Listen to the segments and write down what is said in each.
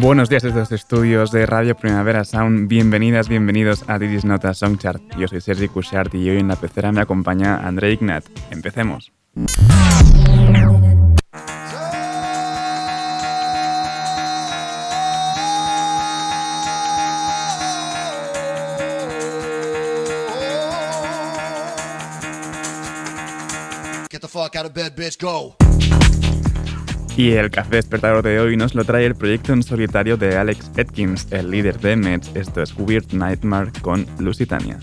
Buenos días desde los estudios de Radio Primavera Sound. Bienvenidas, bienvenidos a Didis Nota Songchart. Yo soy Sergi Cushart y hoy en la pecera me acompaña André Ignat. Empecemos. Get the fuck out of bed, bitch, go. Y el café despertador de hoy nos lo trae el proyecto en solitario de Alex Atkins, el líder de Mets. Esto es Weird Nightmare con Lusitania.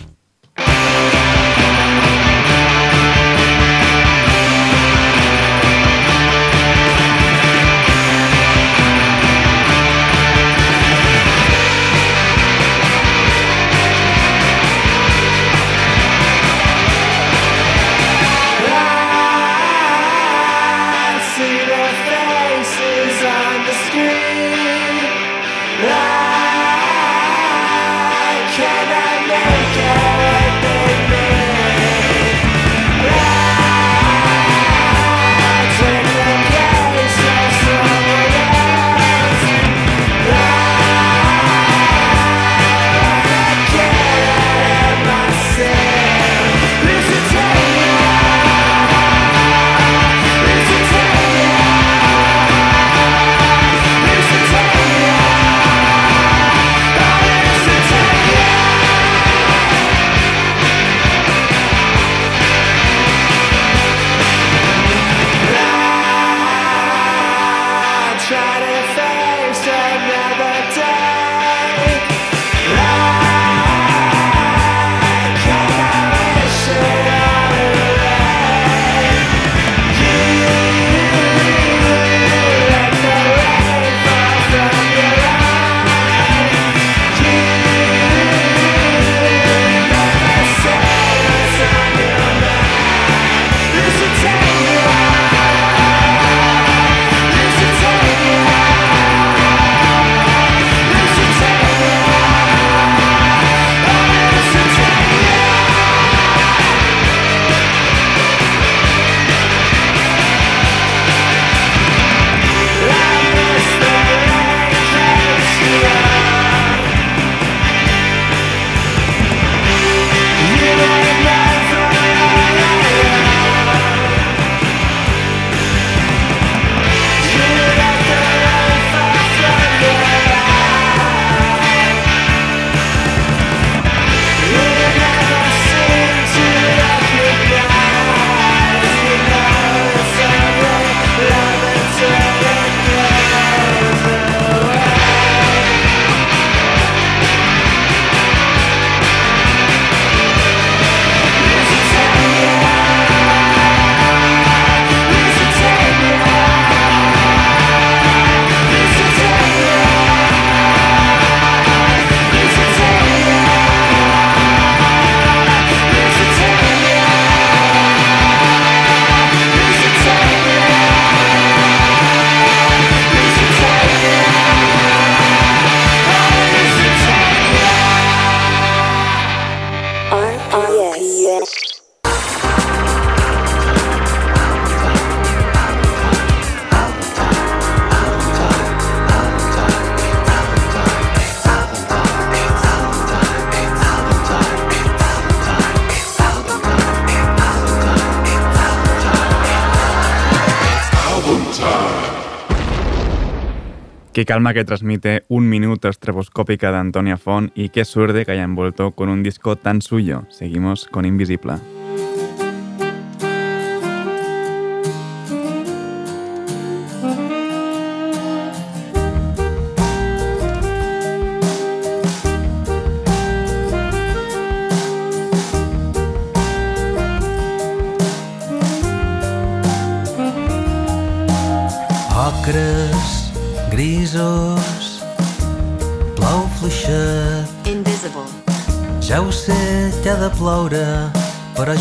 Qué calma que transmite un minuto estreboscópica de Antonia Font y qué suerte que haya envuelto con un disco tan suyo. Seguimos con Invisible.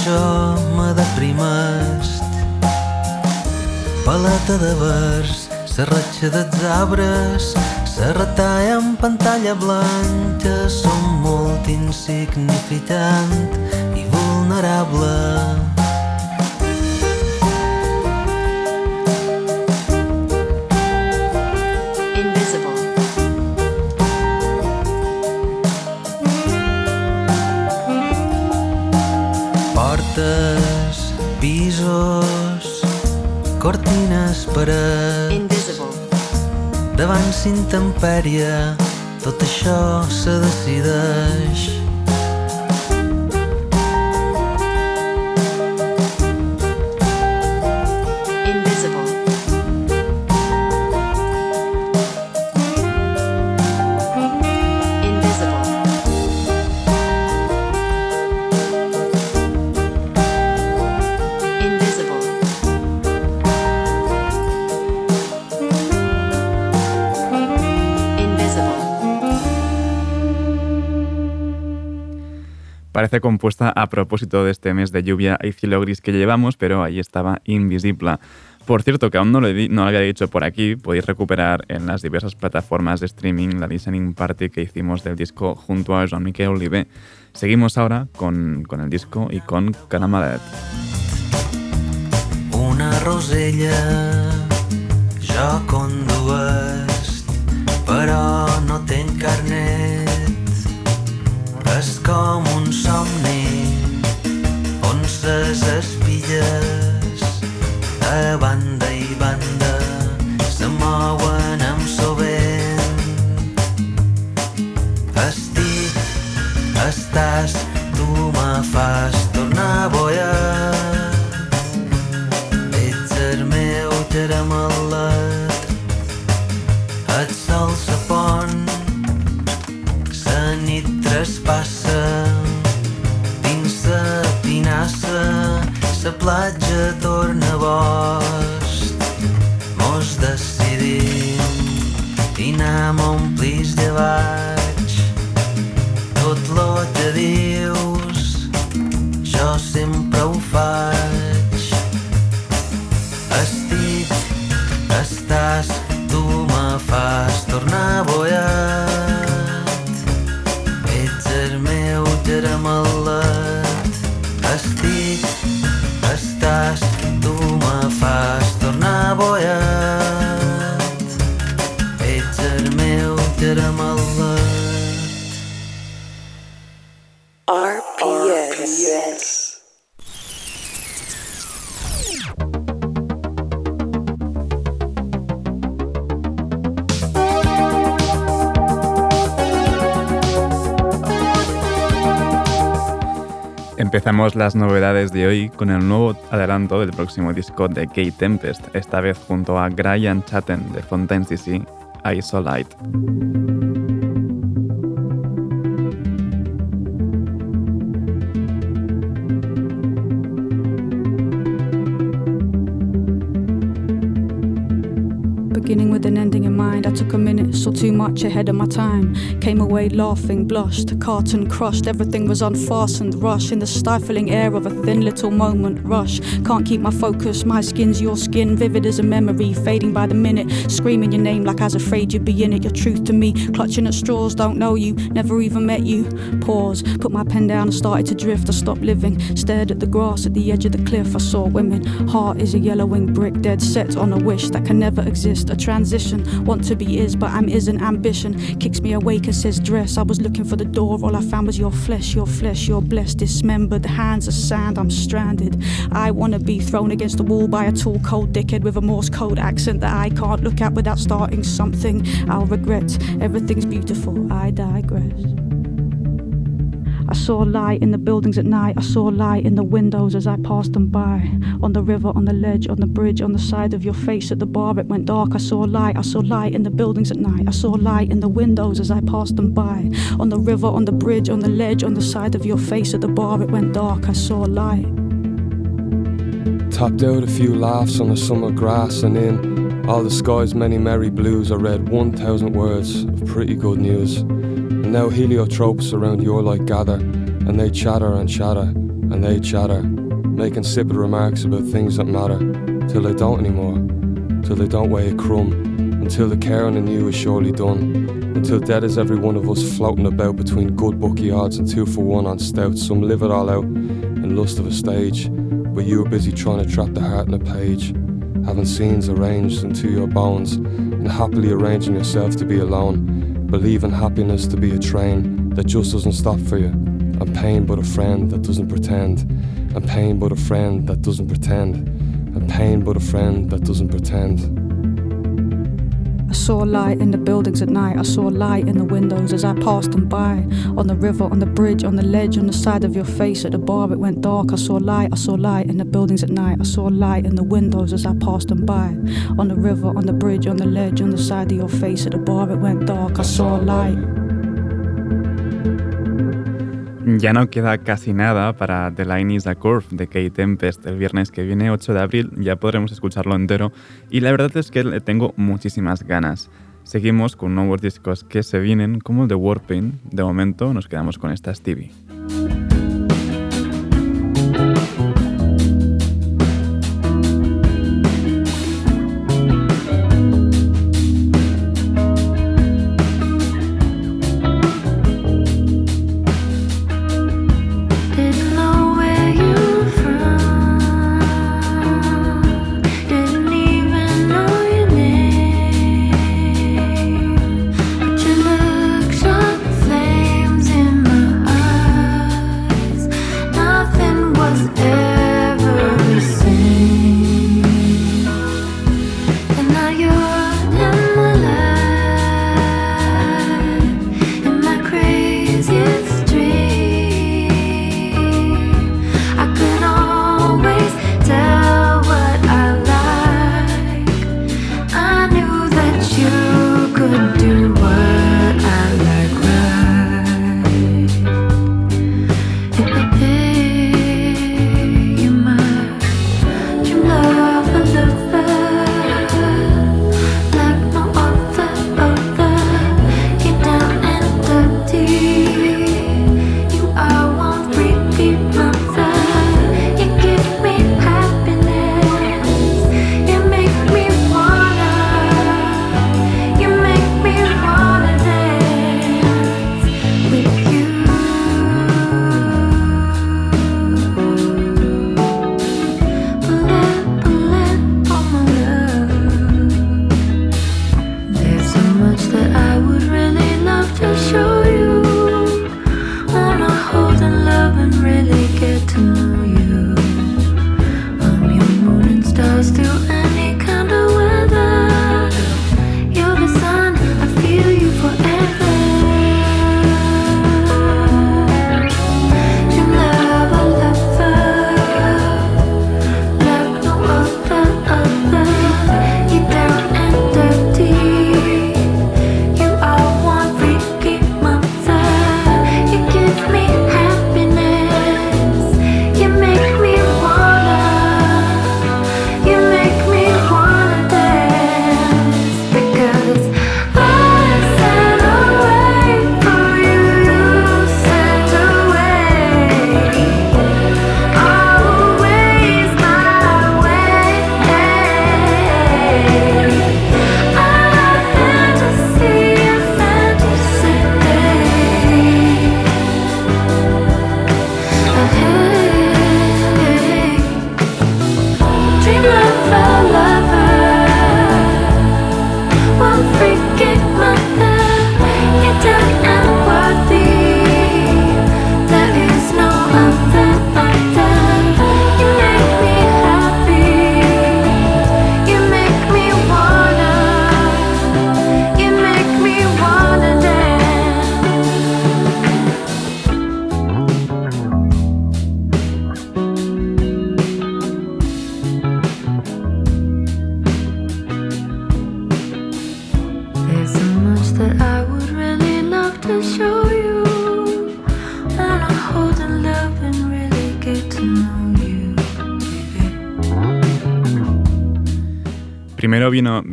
Jo me deprimest. Paleta de vers, serratxa dels arbres, la retalla en pantalla blanca som molt insignificant i vulnerable. Davant s'intempèrie, tot això se decideix. Parece compuesta a propósito de este mes de lluvia y cielo gris que llevamos, pero ahí estaba invisible. Por cierto, que aún no lo, no lo había dicho por aquí, podéis recuperar en las diversas plataformas de streaming la listening party que hicimos del disco junto a Jean-Michel Olivet. Seguimos ahora con, con el disco y con Canamalet. Una rosella, jo condues, però no tenc carnet És com un somni on ses espilles a banda i banda se mouen amb sovent. Estic, estàs, tu me fas tornar boiat. Ets el meu caramelet, traspassa dins la pinassa la platja torna bost. Mos decidim i anem a omplir llevats tot lo que dius jo sempre ho faig Empezamos las novedades de hoy con el nuevo adelanto del próximo disco de Kate Tempest, esta vez junto a Brian Chatten de Fontaine CC, Isolite. Much ahead of my time. Came away laughing, blushed, carton crushed. Everything was unfastened, rush in the stifling air of a thin little moment. Rush, can't keep my focus. My skin's your skin, vivid as a memory, fading by the minute. Screaming your name like I was afraid you'd be in it. Your truth to me, clutching at straws, don't know you, never even met you. Pause, put my pen down and started to drift. I stopped living, stared at the grass at the edge of the cliff. I saw women. Heart is a yellowing brick, dead set on a wish that can never exist a transition. Want to be is, but I'm isn't. Ambition kicks me awake and says dress. I was looking for the door, all I found was your flesh, your flesh, you're blessed, dismembered. Hands of sand, I'm stranded. I wanna be thrown against the wall by a tall, cold dickhead with a Morse code accent that I can't look at without starting something. I'll regret. Everything's beautiful. I digress. I saw light in the buildings at night. I saw light in the windows as I passed them by. On the river, on the ledge, on the bridge, on the side of your face at the bar, it went dark. I saw light. I saw light in the buildings at night. I saw light in the windows as I passed them by. On the river, on the bridge, on the ledge, on the side of your face at the bar, it went dark. I saw light. Tapped out a few laughs on the summer grass and in All the sky's many merry blues. I read 1,000 words of pretty good news. And now heliotropes around your light gather, and they chatter and chatter, and they chatter, making insipid remarks about things that matter, till they don't anymore, till they don't weigh a crumb, until the caring in you is surely done, until dead is every one of us floating about between good bookie odds and two for one on stout. Some live it all out in lust of a stage, but you are busy trying to trap the heart in a page having scenes arranged into your bones, and happily arranging yourself to be alone, believing happiness to be a train that just doesn't stop for you, and pain but a friend that doesn't pretend, and pain but a friend that doesn't pretend, and pain but a friend that doesn't pretend saw light in the buildings at night. I saw light in the windows as I passed them by. On the river, on the bridge, on the ledge, on the side of your face. At the bar, it went dark. I saw light. I saw light in the buildings at night. I saw light in the windows as I passed them by. On the river, on the bridge, on the ledge, on the side of your face. At the bar, it went dark. I saw light. Ya no queda casi nada para The Line is a Curve de Kate Tempest. El viernes que viene, 8 de abril, ya podremos escucharlo entero y la verdad es que le tengo muchísimas ganas. Seguimos con nuevos discos que se vienen como el de Warpaint. De momento nos quedamos con esta Stevie.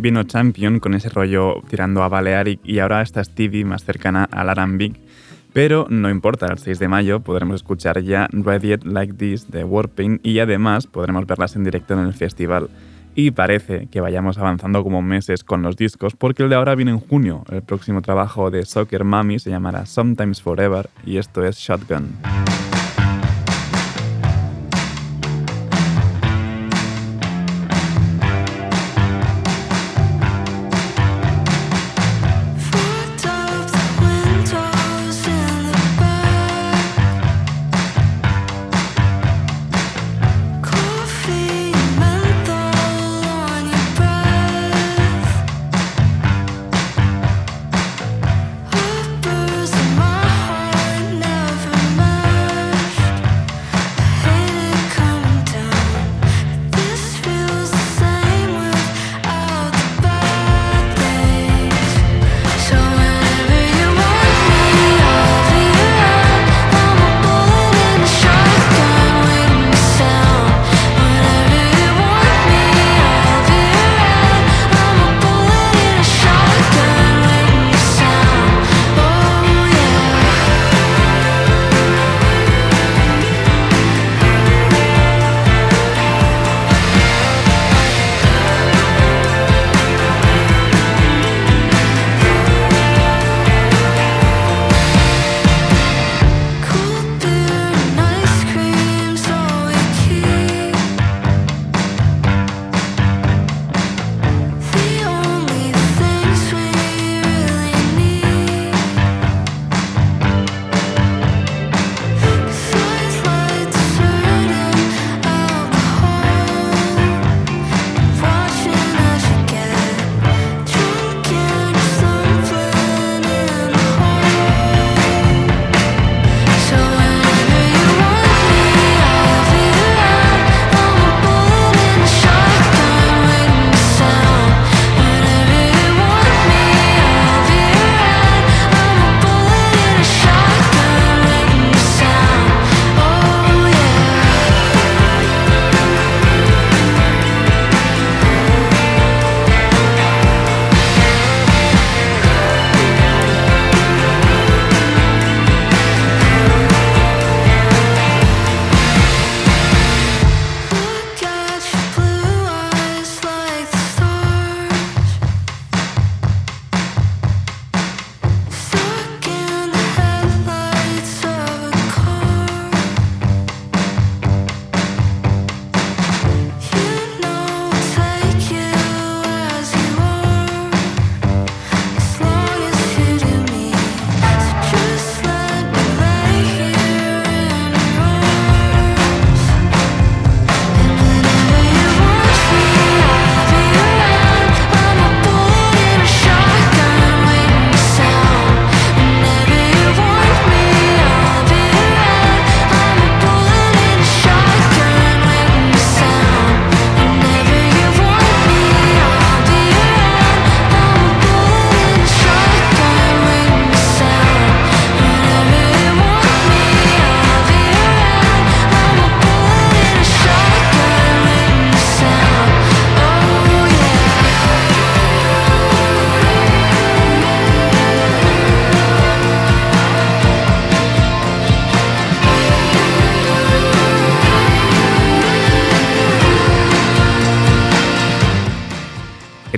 Vino, Champion con ese rollo tirando a Balearic y ahora está Stevie más cercana al Arambic. Pero no importa, el 6 de mayo podremos escuchar ya Radiate Like This de Warpaint y además podremos verlas en directo en el festival. Y parece que vayamos avanzando como meses con los discos porque el de ahora viene en junio. El próximo trabajo de Soccer Mami se llamará Sometimes Forever y esto es Shotgun.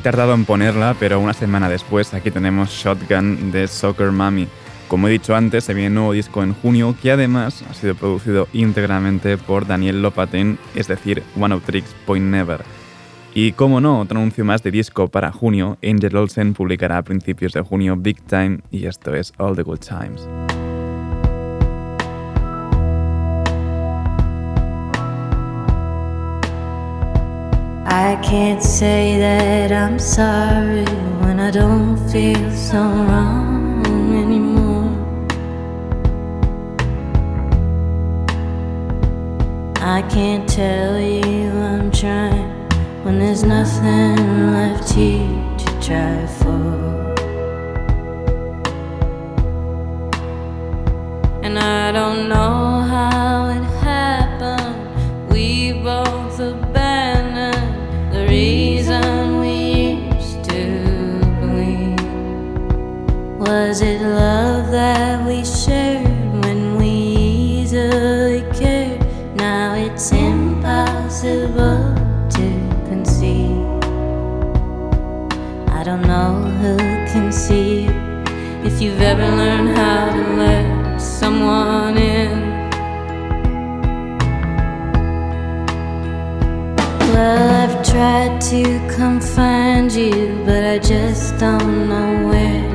Tardado en ponerla, pero una semana después aquí tenemos Shotgun de Soccer Mommy. Como he dicho antes, se viene un nuevo disco en junio que además ha sido producido íntegramente por Daniel Lopatin, es decir, One of Tricks Point Never. Y como no, otro anuncio más de disco para junio, Angel Olsen publicará a principios de junio Big Time y esto es All the Good Times. I can't say that I'm sorry when I don't feel so wrong anymore. I can't tell you I'm trying when there's nothing left here to try for. And I don't know how Was it love that we shared when we easily cared? Now it's impossible to conceive. I don't know who can see if you've ever learned how to let someone in. Well, I've tried to come find you, but I just don't know where.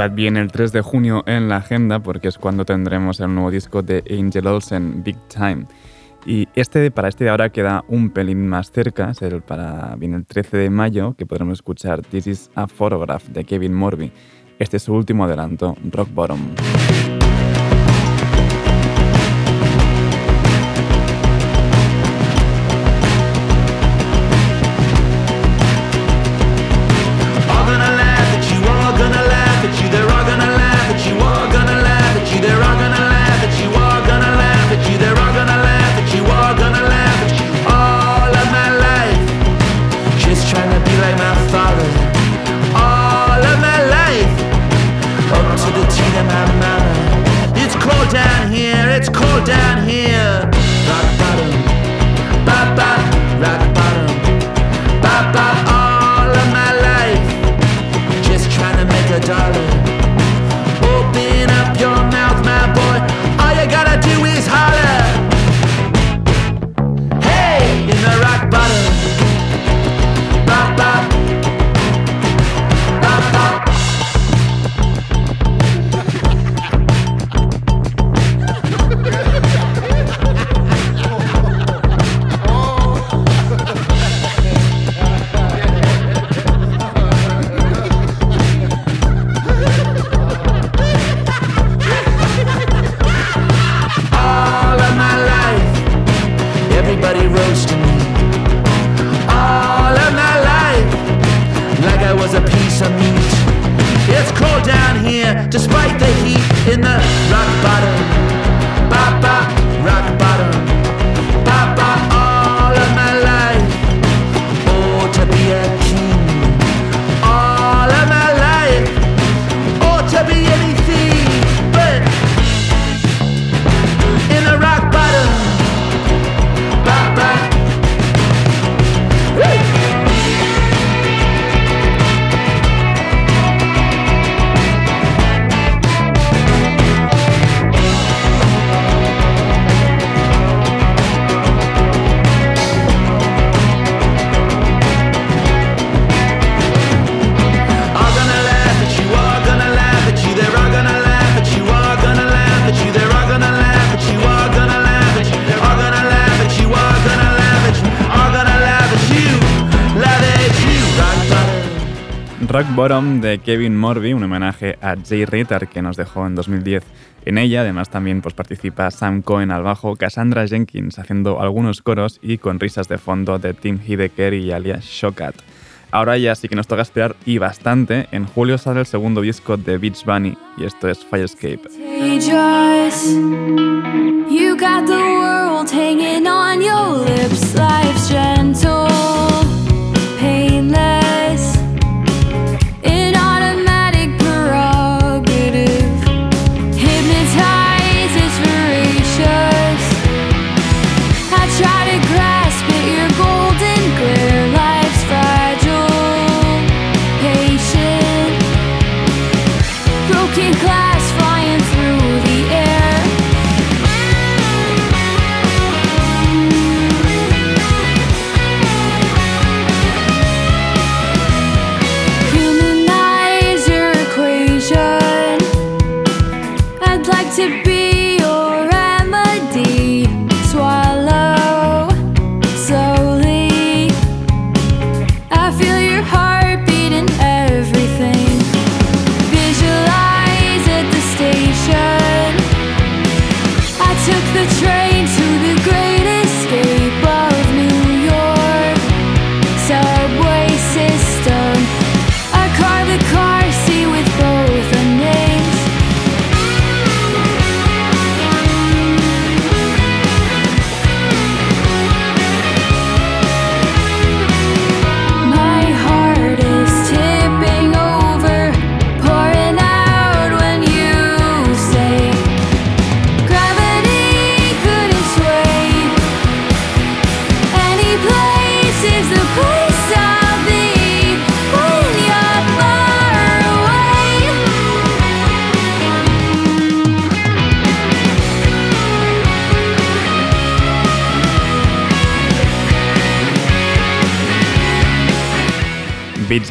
Anotad bien el 3 de junio en la agenda porque es cuando tendremos el nuevo disco de Angel Olsen, Big Time. Y este, para este de ahora queda un pelín más cerca, es el para, viene el 13 de mayo que podremos escuchar This is a Photograph de Kevin Morby. Este es su último adelanto, Rock Bottom. Kevin Morby, un homenaje a Jay Ritter que nos dejó en 2010. En ella además también pues, participa Sam Cohen al bajo, Cassandra Jenkins haciendo algunos coros y con risas de fondo de Tim Hideker y alias Shokat. Ahora ya sí que nos toca esperar y bastante. En julio sale el segundo disco de Beach Bunny y esto es Firescape.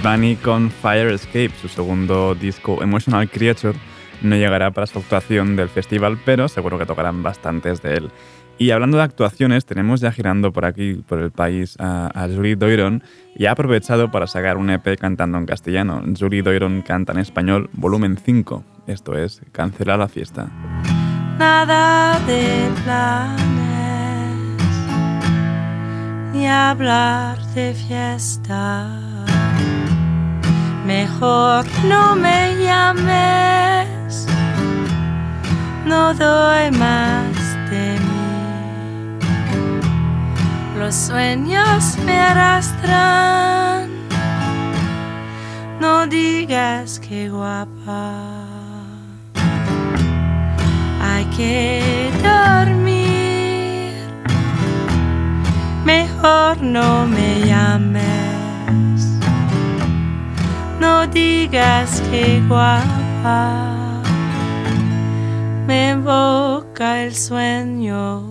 Bunny con Fire Escape, su segundo disco Emotional Creature, no llegará para su actuación del festival, pero seguro que tocarán bastantes de él. Y hablando de actuaciones, tenemos ya girando por aquí, por el país, a, Julie Doiron y ha aprovechado para sacar un EP cantando en castellano. Julie Doiron canta en español, volumen 5. Esto es Cancela la fiesta. Nada de planes, ni hablar de fiesta Mejor no me llames, no doy más de mí. Los sueños me arrastran, no digas que guapa. Hay que dormir, mejor no me llames no digas que guapa. Me invoca el sueño.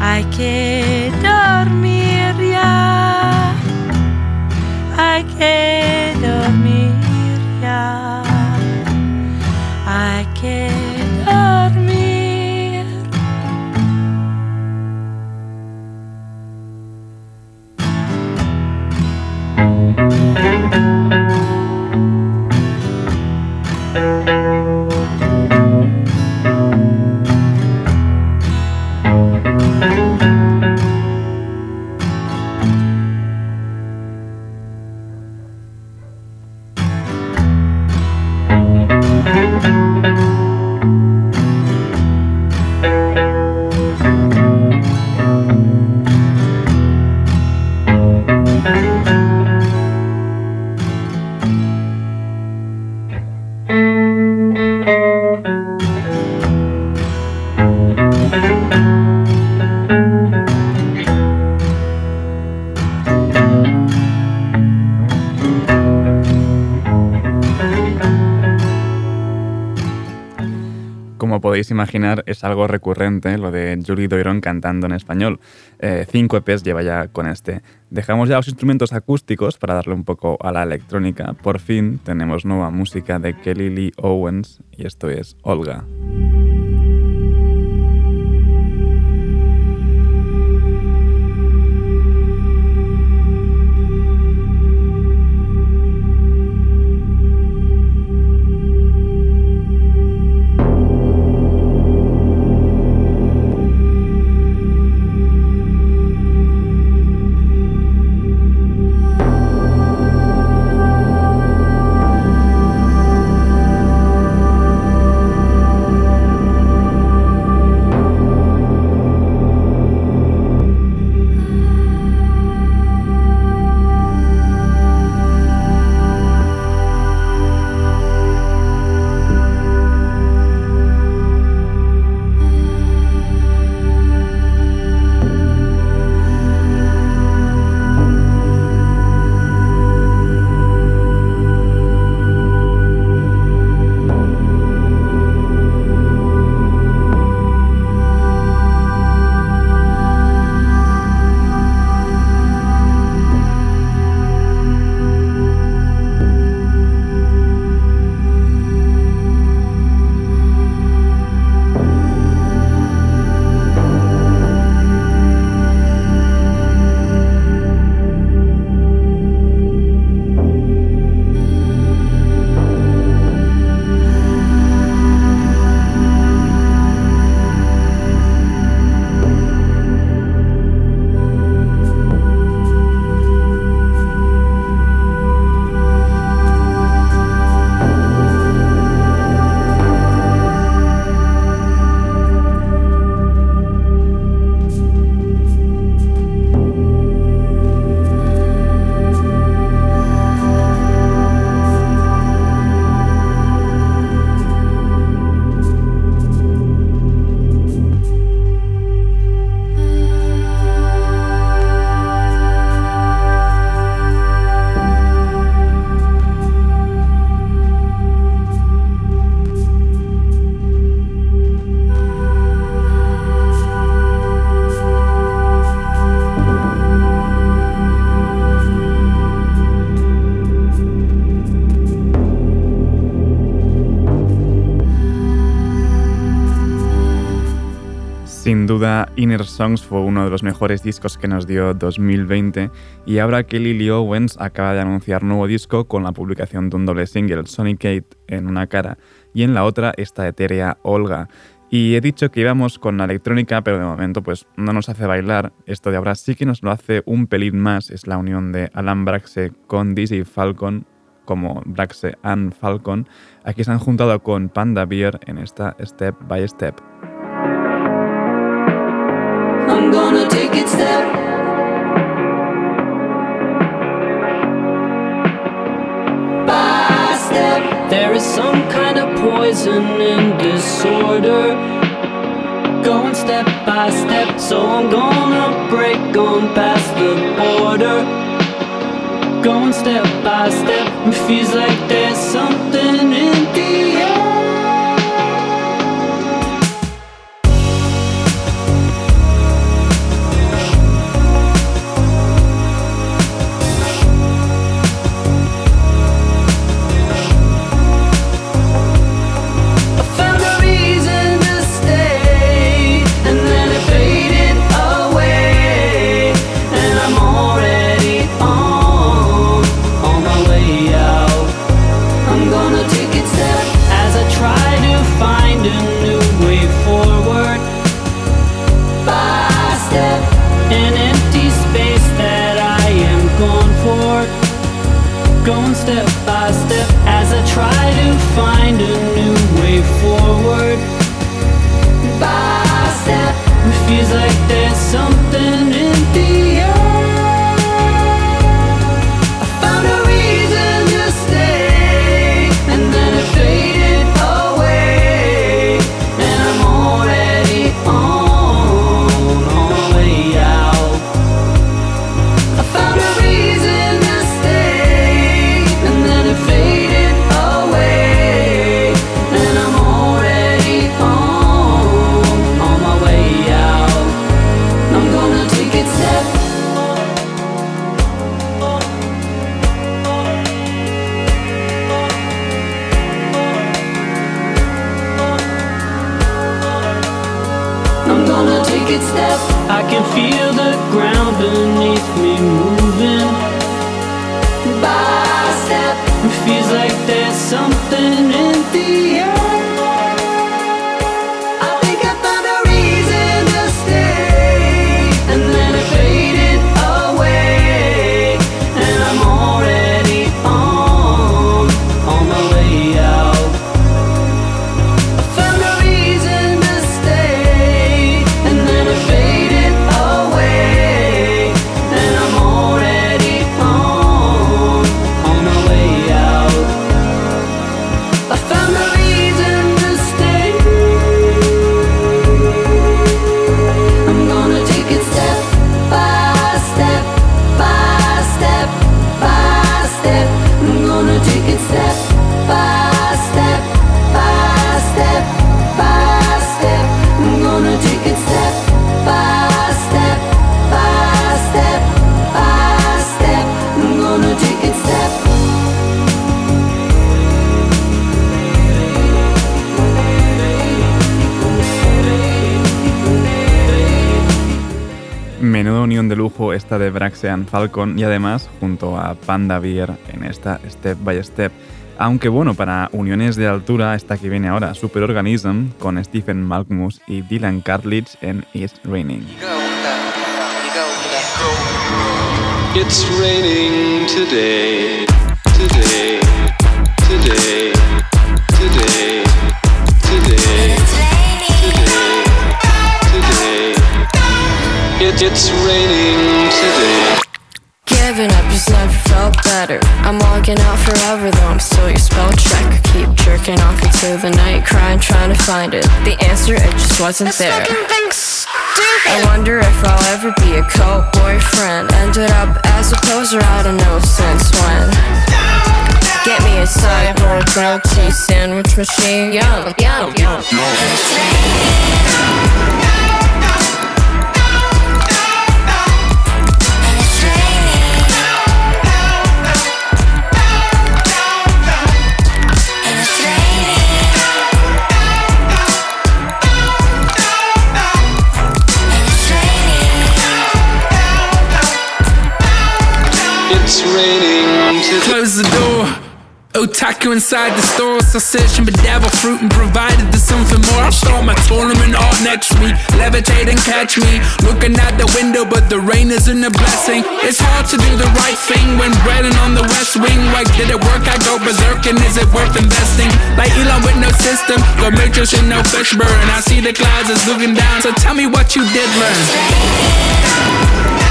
Hay que dormir ya, hay que dormir ya, hay que thank you. Imaginar, es algo recurrente lo de Julie Doiron cantando en español. Eh, cinco EPs lleva ya con este. Dejamos ya los instrumentos acústicos para darle un poco a la electrónica. Por fin tenemos nueva música de Kelly Lee Owens y esto es Olga. Inner Songs fue uno de los mejores discos que nos dio 2020 y ahora Kelly Lee Owens acaba de anunciar nuevo disco con la publicación de un doble single, Sonic Kate, en una cara y en la otra esta etérea Olga. Y he dicho que íbamos con la electrónica, pero de momento pues no nos hace bailar. Esto de ahora sí que nos lo hace un pelín más. Es la unión de Alan Braxe con Dizzy Falcon, como Braxe and Falcon. Aquí se han juntado con Panda Beer en esta Step by Step. Poison and disorder. Going step by step, so I'm gonna break on past the border. Going step by step, it feels like there's something by step. It feels like there's something in the air. Esta de Braxian Falcon y además junto a Panda Beer en esta Step by Step. Aunque bueno, para uniones de altura, esta que viene ahora, Superorganism, con Stephen Malkmus y Dylan Cartledge en It's Raining. It's raining. Today. Giving up just never felt better. I'm logging out forever though I'm still your spell checker. Keep jerking off into the night, crying, trying to find it. The answer, it just wasn't this there. I wonder if I'll ever be a co-boyfriend. Ended up as a poser, I don't know since when. Get me a cyborg grilled cheese sandwich machine. Yum, yum, yum. yum. It's raining today. Close the door. Otaku inside the store, so searching for devil fruit and provided there's something more. I'll start my tournament all next week. Levitate and catch me. Looking out the window, but the rain isn't a blessing. It's hard to do the right thing when breading on the west wing. Like, did it work? I go berserk, and is it worth investing? Like Elon with no system, go matrix and no fish burn. I see the clouds is looking down, so tell me what you did learn.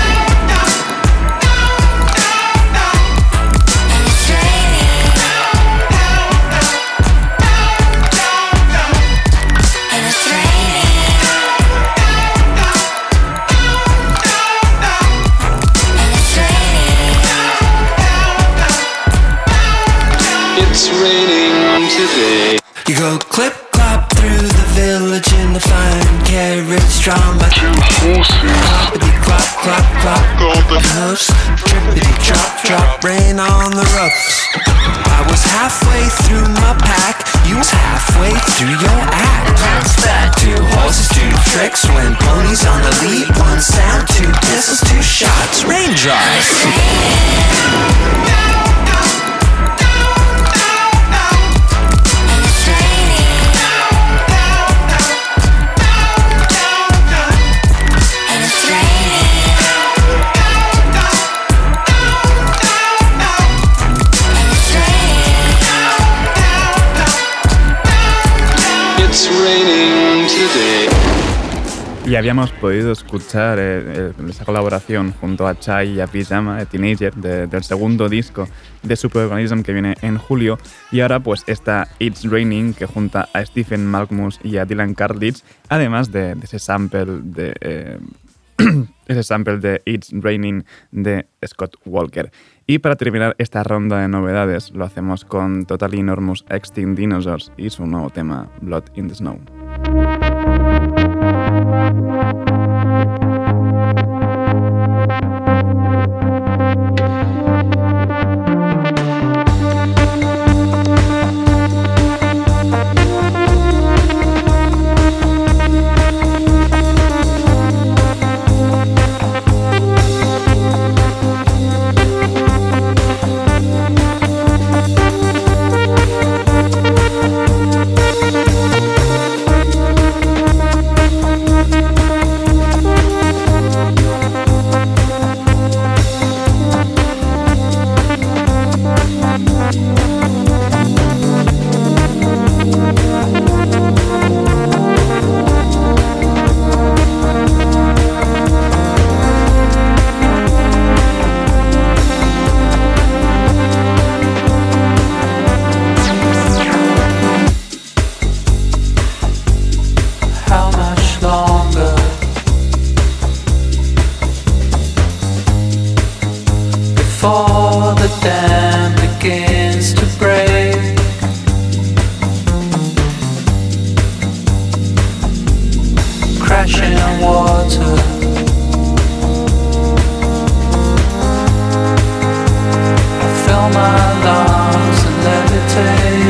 Raining today. You go clip clop through the village in the fine carriage drawn by two horses. Cloppity clop clop clop golden hoofs. Trippity drop drop rain on the roofs. I was halfway through my pack. You was halfway through your act. How's that? Two horses, two tricks. When ponies on the lead, one sound, two pistols, two shots. Raindrops. It's Habíamos podido escuchar eh, eh, esa colaboración junto a Chai y a Pijama, de Teenager, de- del segundo disco de Superorganism que viene en julio. Y ahora pues está It's Raining, que junta a Stephen Malkmus y a Dylan Carlitz, además de, de ese sample de... eh, ese sample de It's Raining de Scott Walker. Y para terminar esta ronda de novedades, lo hacemos con Totally Enormous Extinct Dinosaurs y su nuevo tema, Blood in the Snow. The dam begins to break? Crashing in water. I fill my lungs and levitate.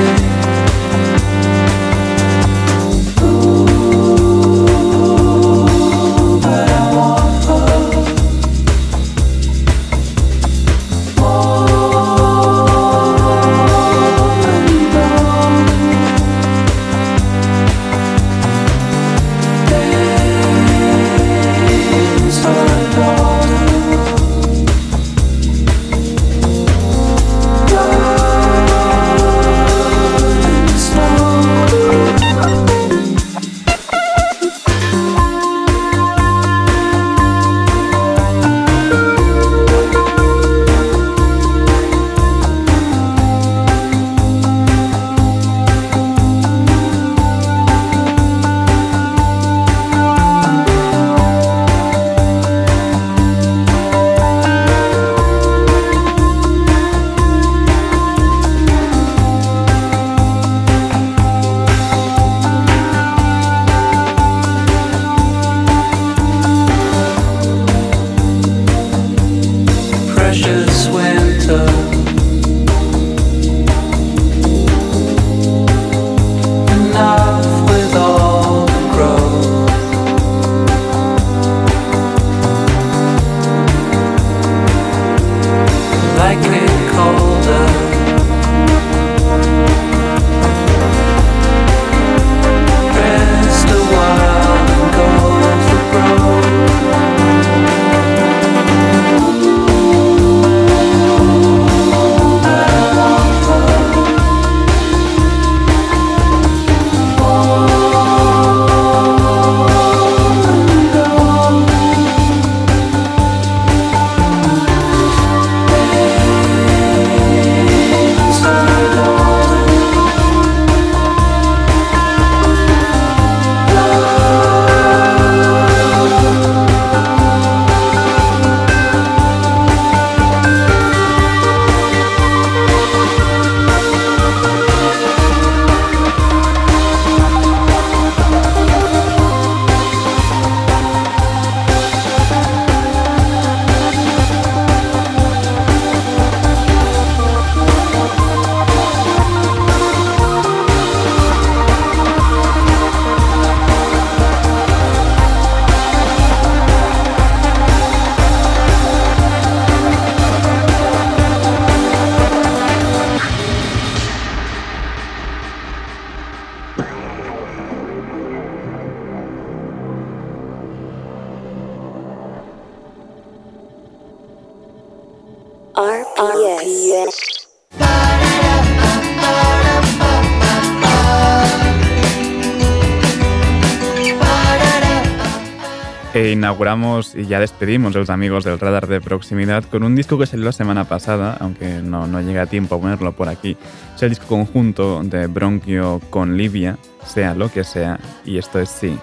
Inauguramos y ya despedimos a los amigos del radar de proximidad con un disco que salió la semana pasada, aunque no, no llega a tiempo a ponerlo por aquí. Es el disco conjunto de Bronquio con Livia, sea lo que sea, y esto es sí.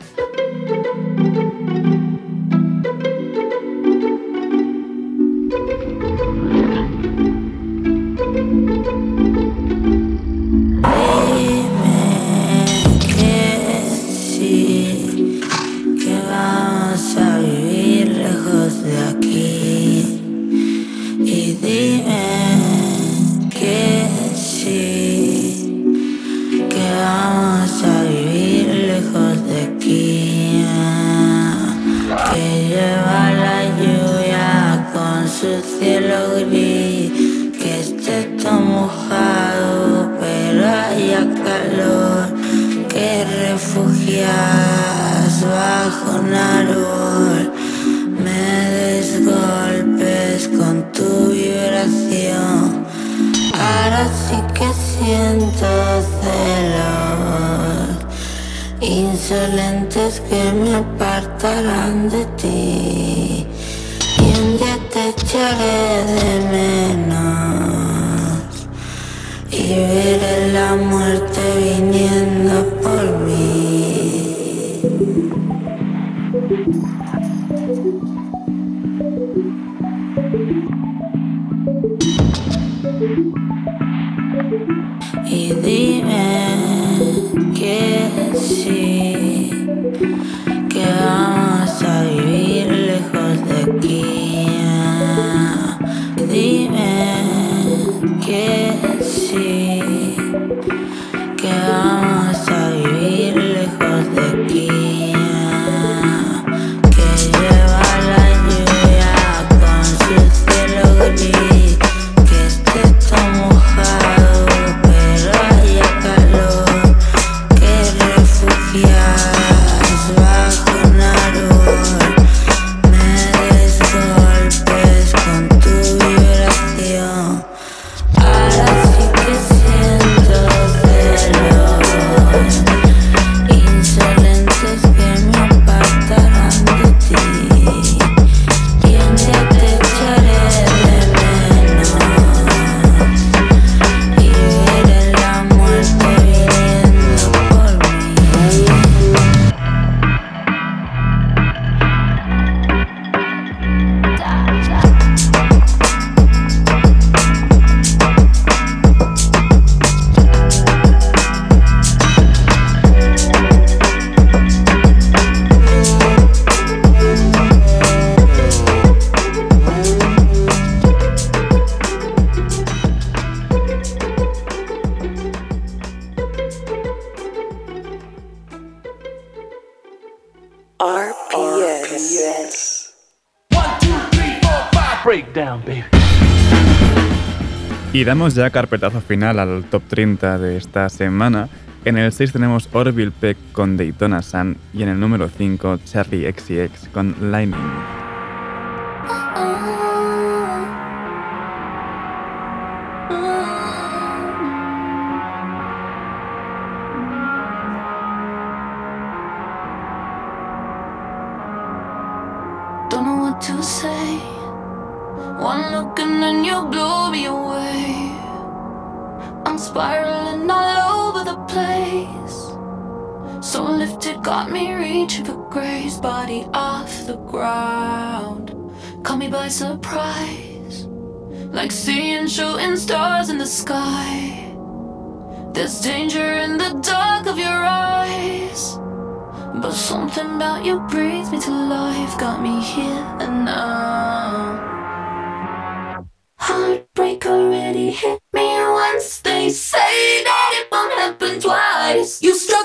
Y damos ya carpetazo final al top 30 de esta semana. En el 6 tenemos Orville Peck con Daytona Sun y en el número 5 Charlie XCX con Lightning. Me to life, got me here and now. Heartbreak already hit me once. They say that it won't happen twice. You struck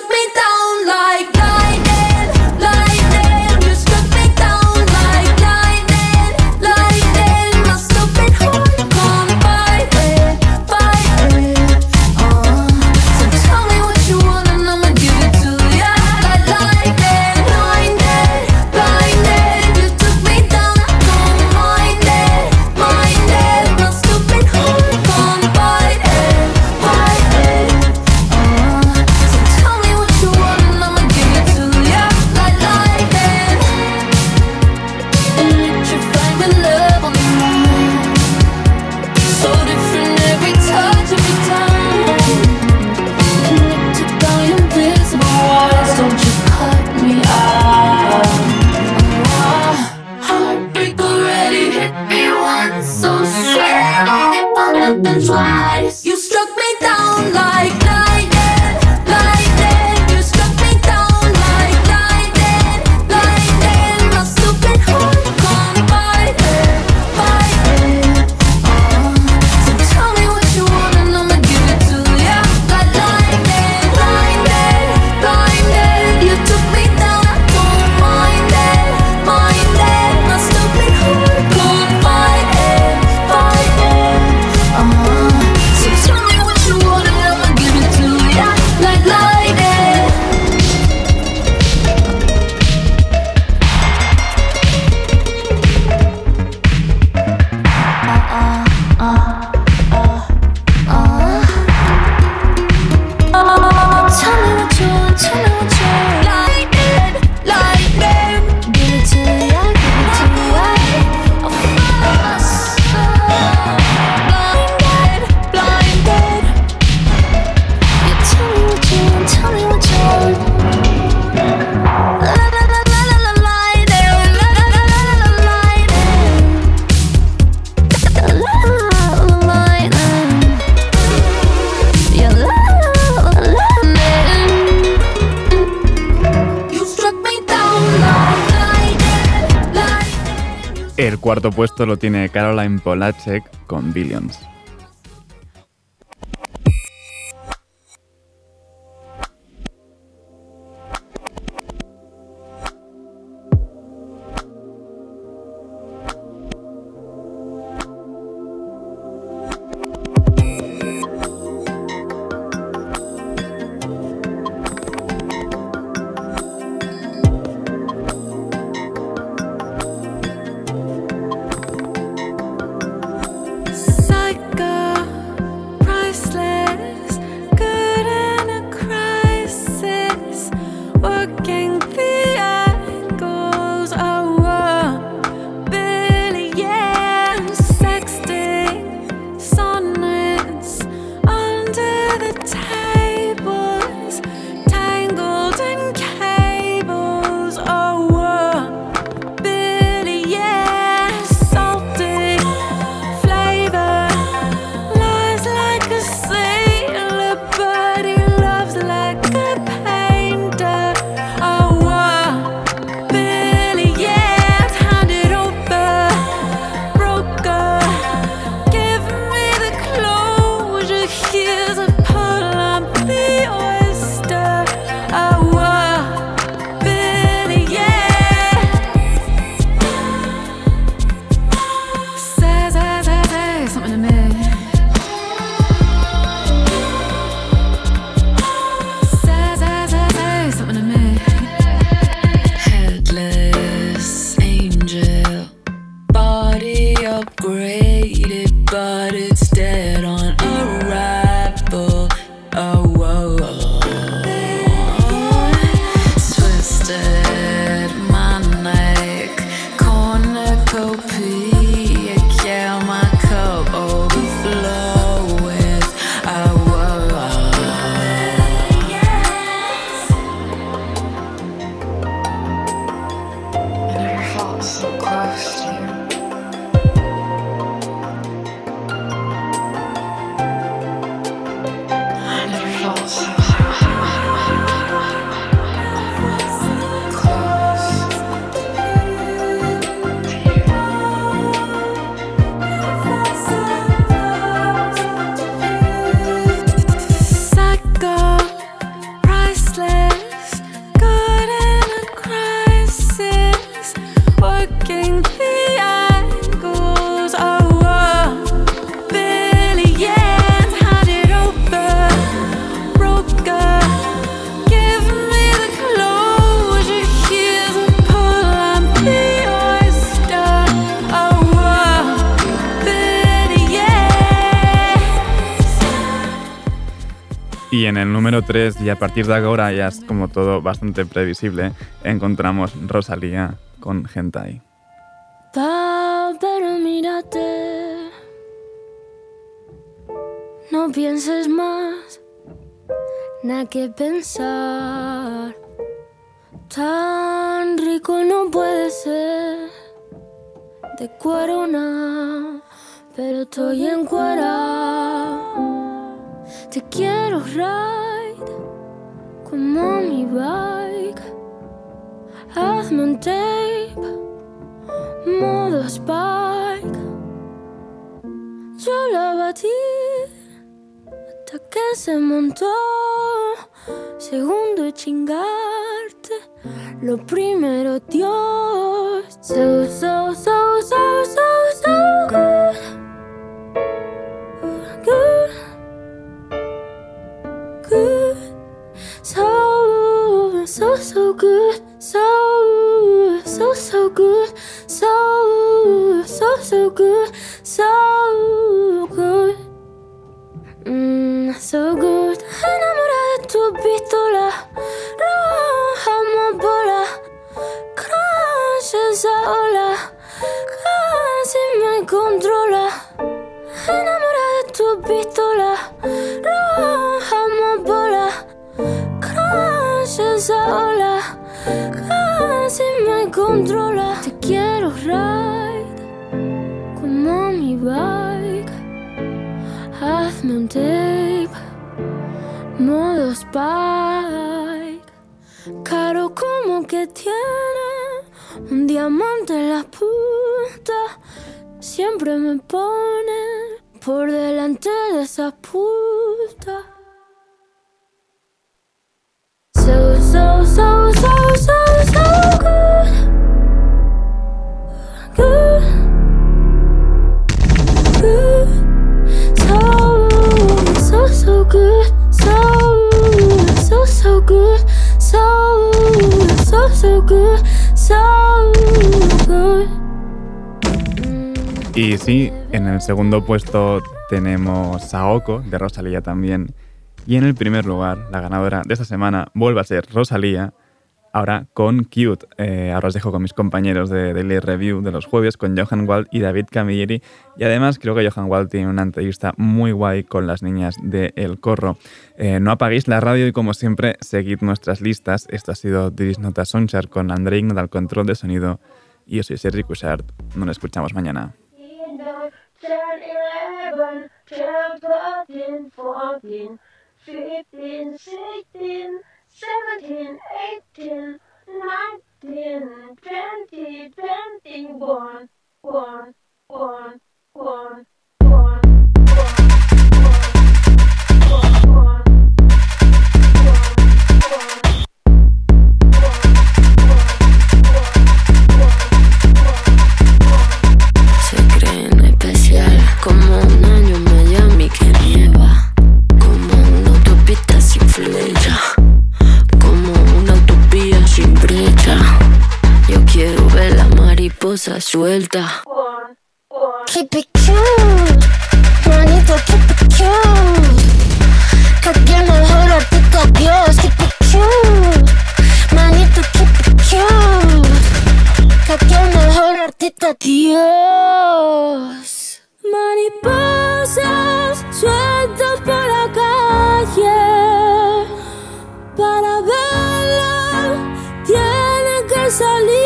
puesto lo tiene Caroline Polacek con Billions. 3 y a partir de ahora ya es como todo bastante previsible, encontramos Rosalía con Gentai. pero mírate, no pienses más, nada que pensar. Tan rico no puede ser, de corona pero estoy en cuera. Te quiero ride como mi bike. Hazme un tape, modo spike. Yo la batí hasta que se montó. Segundo chingarte, lo primero Dios. So, so, so, so, so, so good. So, so, good. So, so, so good. So, so, so good. So good. Mm, so good. Enamorada de tu pistola. Roja amapola. Crash esa ola. Casi me controla. Enamorada de tu pistola. Roja Crash esa ola. Casi me controla. Te quiero ride como mi bike. Hazme un tape, modo spike. Caro como que tiene un diamante en la punta. Siempre me pone por delante de esa puta. Y sí, en el segundo puesto tenemos Saoko, de Rosalía también. Y en el primer lugar, la ganadora de esta semana vuelve a ser Rosalía, ahora con Cute. Eh, ahora os dejo con mis compañeros de Daily Review de los jueves, con Johan Wald y David Camilleri. Y además creo que Johan Wald tiene una entrevista muy guay con las niñas de El Corro. Eh, no apaguéis la radio y como siempre, seguid nuestras listas. Esto ha sido Diris Nota Sonchar con André Ignat al control de sonido. Y yo soy Sergi Cushart. Nos escuchamos mañana. 10, 11, 12, 13, 14, 15, 16, 17, 18, 19, 20, 21, 1, 1, 1, 1, suelta. Keep it cute, manito, keep it cute. Que aquí el Dios, keep manito, keep it cute. Que artista Dios. Mariposas sueltas por la calle. Para verla tiene que salir.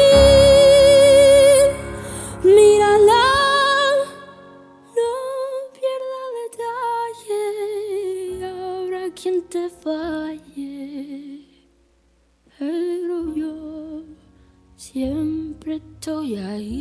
two.